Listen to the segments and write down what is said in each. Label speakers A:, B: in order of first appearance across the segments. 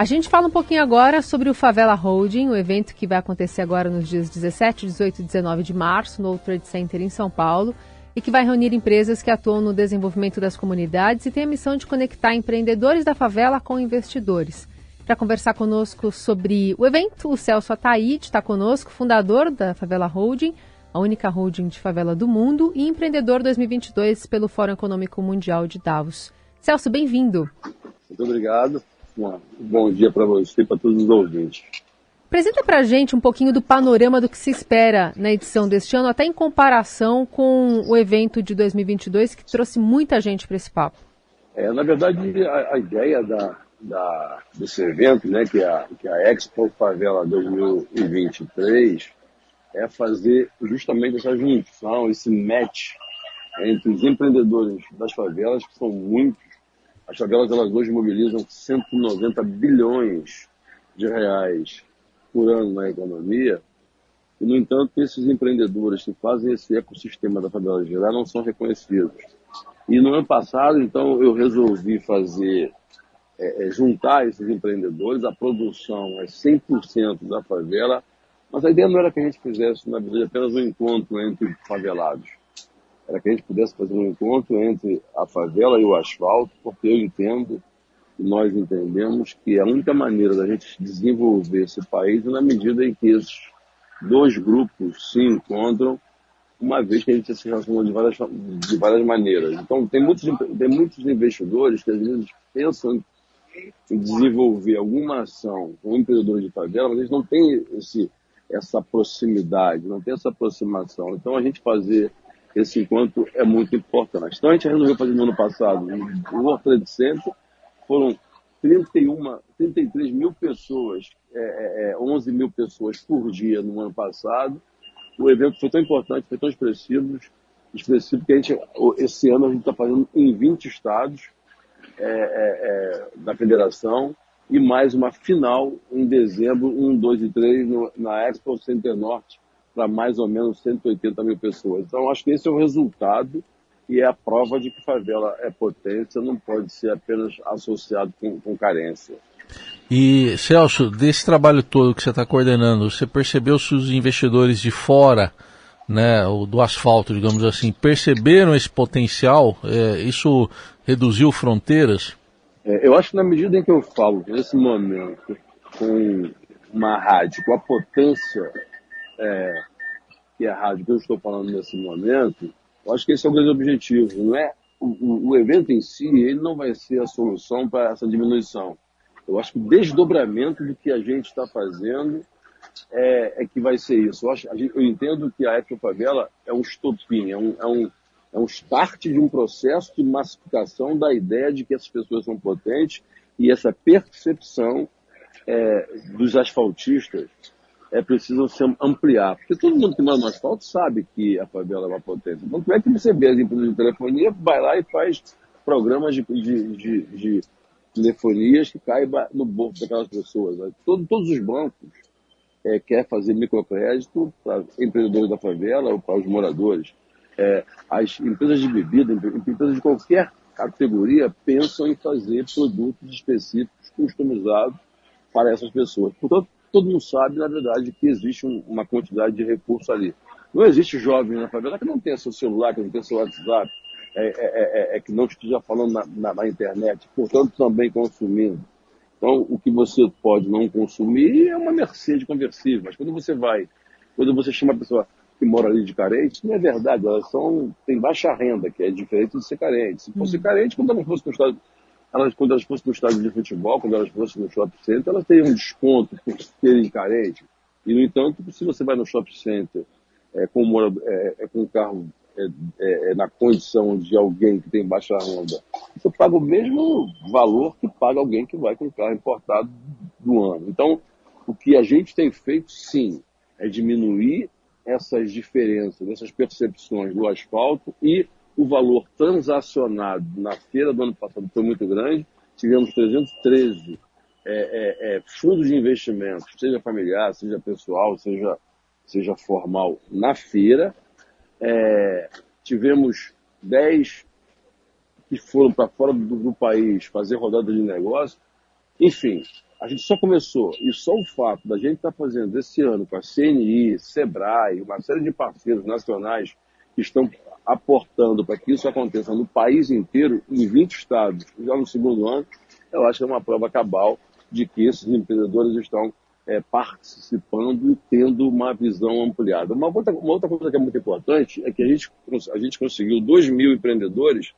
A: A gente fala um pouquinho agora sobre o Favela Holding, o evento que vai acontecer agora nos dias 17, 18 e 19 de março no World Trade Center em São Paulo e que vai reunir empresas que atuam no desenvolvimento das comunidades e tem a missão de conectar empreendedores da favela com investidores. Para conversar conosco sobre o evento, o Celso Ataíde está conosco, fundador da Favela Holding, a única holding de favela do mundo e empreendedor 2022 pelo Fórum Econômico Mundial de Davos. Celso, bem-vindo.
B: Muito obrigado. Um bom dia para você e para todos os ouvintes.
A: Apresenta para a gente um pouquinho do panorama do que se espera na edição deste ano, até em comparação com o evento de 2022, que trouxe muita gente para esse papo.
B: É, na verdade, a, a ideia da, da, desse evento, né, que é a, que é a Expo Favela 2023, é fazer justamente essa junção, esse match entre os empreendedores das favelas, que são muitos. As favelas elas hoje mobilizam 190 bilhões de reais por ano na economia. E, no entanto, esses empreendedores que fazem esse ecossistema da favela geral não são reconhecidos. E no ano passado, então, eu resolvi fazer, é, é juntar esses empreendedores, a produção é 100% da favela, mas a ideia não era que a gente fizesse, na verdade, apenas um encontro entre favelados. Era que a gente pudesse fazer um encontro entre a favela e o asfalto, porque eu entendo, e nós entendemos, que a única maneira da gente desenvolver esse país é na medida em que esses dois grupos se encontram, uma vez que a gente se relaciona de várias, de várias maneiras. Então, tem muitos, tem muitos investidores que às vezes pensam em desenvolver alguma ação com empreendedores de favela, mas eles não têm esse, essa proximidade, não tem essa aproximação. Então a gente fazer esse encontro é muito importante. Então a gente resolveu fazer no ano passado no World Trade Center, foram 31, 33 mil pessoas, é, é, 11 é, mil pessoas por dia no ano passado. O evento foi tão importante, foi tão expressivo, expressivo que a gente, esse ano a gente está fazendo em 20 estados é, é, é, da federação e mais uma final em dezembro, 1, 2 e 3, no, na Expo Center Norte, para mais ou menos 180 mil pessoas. Então, acho que esse é o resultado e é a prova de que favela é potência, não pode ser apenas associado com, com carência.
C: E, Celso, desse trabalho todo que você está coordenando, você percebeu se os investidores de fora, né, do asfalto, digamos assim, perceberam esse potencial? É, isso reduziu fronteiras?
B: É, eu acho que na medida em que eu falo nesse momento com uma rádio, com a potência é, que é a rádio que eu estou falando nesse momento, eu acho que esse é o grande objetivo. Não é o, o evento em si, ele não vai ser a solução para essa diminuição. Eu acho que o desdobramento do que a gente está fazendo é, é, que vai ser isso. Eu, acho, eu entendo que a Eco Favela é um estopim, é um, é um é um start de um processo de massificação da ideia de que essas pessoas são potentes e essa percepção é, dos asfaltistas é preciso se ampliar. Porque todo mundo que mora no asfalto sabe que a favela é uma potência. Então, como é que você vê as empresas de telefonia, vai lá e faz programas de, de, de, de telefonias que caem no bolso daquelas pessoas. Né? Todo, todos os bancos é, querem fazer microcrédito para empreendedores da favela ou para os moradores é, as empresas de bebida, empresas de qualquer categoria, pensam em fazer produtos específicos, customizados para essas pessoas. Portanto, todo mundo sabe, na verdade, que existe um, uma quantidade de recursos ali. Não existe jovem na favela que não tenha seu celular, que não tenha seu WhatsApp, é, é, é, é que não esteja falando na, na, na, internet, portanto, também consumindo. Então, o que você pode não consumir é uma Mercedes conversível, mas quando você vai, quando você chama a pessoa, que moram ali de carente, não é verdade, elas são, têm baixa renda, que é diferente de ser carente. Se fosse uhum. carente, quando elas fossem no estado, elas, quando elas fossem no estádio de futebol, quando elas fossem no shopping center, elas teriam um desconto por serem carentes. E, no entanto, se você vai no shopping center é, com, é, é, com um carro é, é, é, na condição de alguém que tem baixa renda, você paga o mesmo valor que paga alguém que vai com um carro importado do ano. Então, o que a gente tem feito, sim, é diminuir essas diferenças, essas percepções do asfalto e o valor transacionado na feira do ano passado foi muito grande. Tivemos 313 é, é, é, fundos de investimento, seja familiar, seja pessoal, seja, seja formal, na feira. É, tivemos 10 que foram para fora do, do, país fazer rodada de negócio. Enfim, a gente só começou, e só o fato da gente estar tá fazendo esse ano com a CNI, SEBRAE, uma série de parceiros nacionais que estão aportando para que isso aconteça no país inteiro, em 20 estados, já no segundo ano, eu acho que é uma prova cabal de que esses empreendedores estão é, participando e tendo uma visão ampliada. Uma outra, uma outra coisa que é muito importante é que a gente, a gente conseguiu 2 mil empreendedores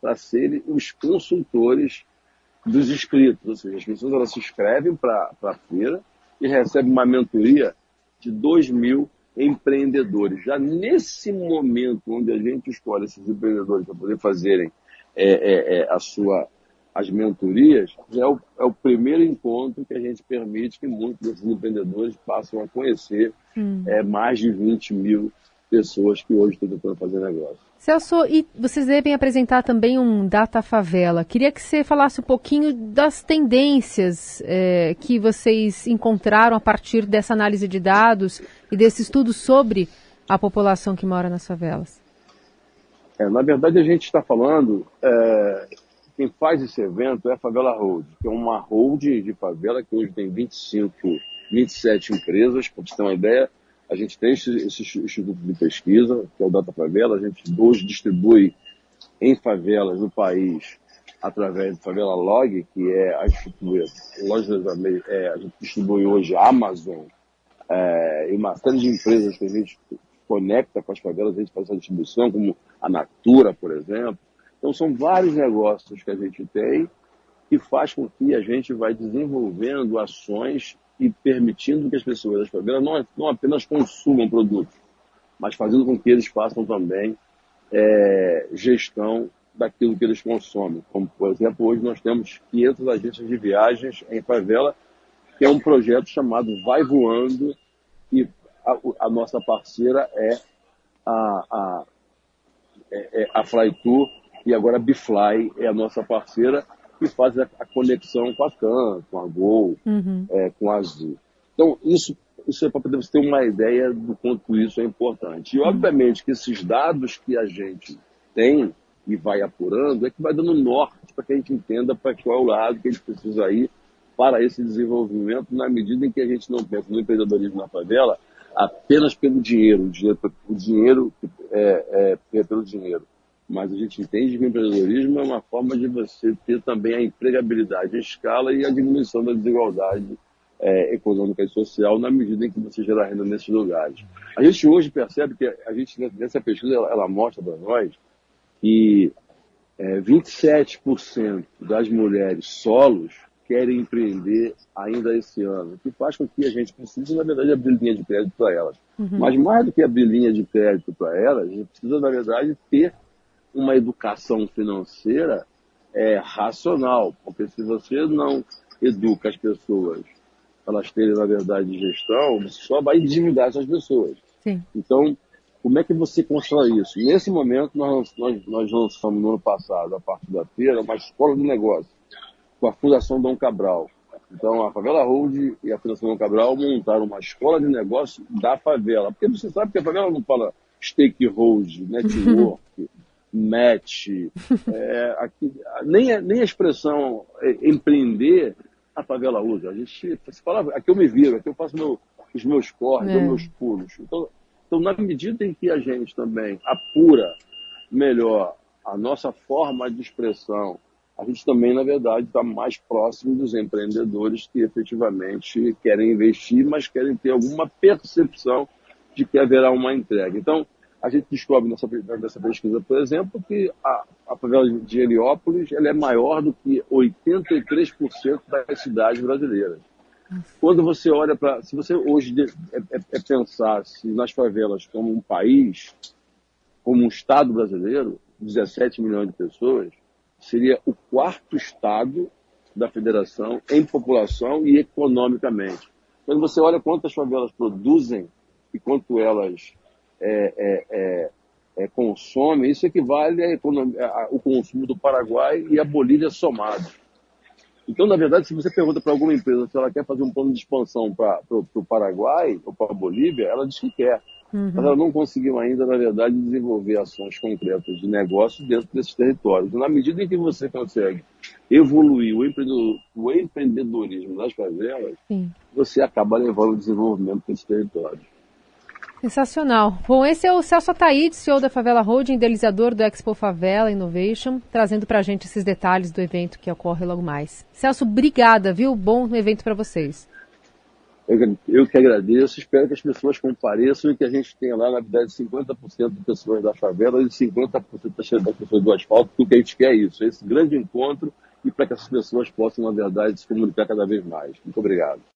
B: para serem os consultores dos inscritos, ou seja, as pessoas elas se inscrevem para a feira e recebem uma mentoria de 2 mil empreendedores. Já nesse momento onde a gente escolhe esses empreendedores para poder fazerem é, é, é, a sua, as mentorias, é o, é o primeiro encontro que a gente permite que muitos desses empreendedores passem a conhecer hum. é, mais de 20 mil pessoas que hoje estão tentando fazer negócio.
A: Celso, e vocês devem apresentar também um Data Favela. Queria que você falasse um pouquinho das tendências é, que vocês encontraram a partir dessa análise de dados e desse estudo sobre a população que mora nas favelas.
B: É, na verdade, a gente está falando, é, quem faz esse evento é a Favela Hold, que é uma hold de favela que hoje tem 25, 27 empresas, para você ter uma ideia, a gente tem esse, esse instituto de pesquisa, que é o Data Favela, a gente hoje distribui em favelas no país através do Favela Log, que é a lojas é, a gente distribui hoje a Amazon é, e uma série de empresas que a gente conecta com as favelas, a gente faz essa distribuição, como a Natura, por exemplo. Então são vários negócios que a gente tem que faz com que a gente vai desenvolvendo ações e permitindo que as pessoas das favelas não, não apenas consumam produtos, mas fazendo com que eles façam também é, gestão daquilo que eles consomem. Como, por exemplo, hoje nós temos 500 agências de viagens em favela, que é um projeto chamado Vai Voando, e a, a nossa parceira é a, a, é, é a Flytour, e agora a Bifly é a nossa parceira, que fazem a, a conexão com a CAN, com a Gol, uhum. é, com a Azul. Então, isso, isso é para poder você ter uma ideia do quanto isso é importante. E, obviamente, que esses dados que a gente tem e vai apurando é que vai dando norte para que a gente entenda para qual é o lado que a gente precisa ir para esse desenvolvimento, na medida em que a gente não pensa no empreendedorismo na favela apenas pelo dinheiro, o dinheiro, o dinheiro é, é, é pelo dinheiro mas a gente entende que o empreendedorismo é uma forma de você ter também a empregabilidade, a escala e a diminuição da desigualdade é, econômica e social na medida em que você gera renda nesses lugares. A gente hoje percebe que a gente, nessa pesquisa, ela, ela mostra para nós que é, 27% das mulheres solos querem empreender ainda esse ano, o que faz com que a gente precise, na verdade, abrir linha de crédito para elas. Uhum. Mas mais do que abrir linha de crédito para elas, a gente precisa, na verdade, ter uma educação financeira é, racional, porque se você não educa as pessoas para elas terem, na verdade, gestão, você só vai endividar essas pessoas. Sim. Então, como é que você constrói isso? Nesse momento, nós, nós, nós lançamos no ano passado, a partir da feira, uma escola de negócio com a Fundação Dom Cabral. Então, a Favela Hold e a Fundação Dom Cabral montaram uma escola de negócio da favela. Porque você sabe que a favela não fala stakeholder, network, match, é, aqui, nem, nem a expressão é, empreender a favela usa. A gente se fala, aqui eu me viro, aqui eu faço meu, os meus corres, é. meus pulos. Então, então, na medida em que a gente também apura melhor a nossa forma de expressão, a gente também, na verdade, está mais próximo dos empreendedores que efetivamente querem investir, mas querem ter alguma percepção de que haverá uma entrega. Então, a gente descobre nessa, nessa pesquisa, por exemplo, que a, a favela de Heliópolis ela é maior do que 83% das cidades brasileiras. Quando você olha para. Se você hoje é, é, é pensar se nas favelas como um país, como um Estado brasileiro, 17 milhões de pessoas, seria o quarto Estado da federação em população e economicamente. Quando você olha quantas favelas produzem e quanto elas é, é, é, é, consome, isso equivale ao consumo do Paraguai e a Bolívia somados. Então, na verdade, se você pergunta para alguma empresa se ela quer fazer um plano de expansão para o Paraguai ou para a Bolívia, ela diz que quer. Uhum. Mas ela não conseguiu ainda, na verdade, desenvolver ações concretas de negócio dentro desses territórios. Na medida em que você consegue evoluir o, o empreendedorismo das favelas, Sim. você acaba levando o desenvolvimento para esse território.
A: Sensacional. Bom, esse é o Celso Ataíde, CEO da Favela Holding, idealizador do Expo Favela Innovation, trazendo para a gente esses detalhes do evento que ocorre logo mais. Celso, obrigada, viu? Bom evento para vocês.
B: Eu, eu, que agradeço, espero que as pessoas compareçam e que a gente tenha lá, na verdade, 50% de pessoas da favela e 50% das pessoas do asfalto, porque o que a gente quer é isso, esse grande encontro e para que essas pessoas possam, na verdade, se comunicar cada vez mais. Muito obrigado.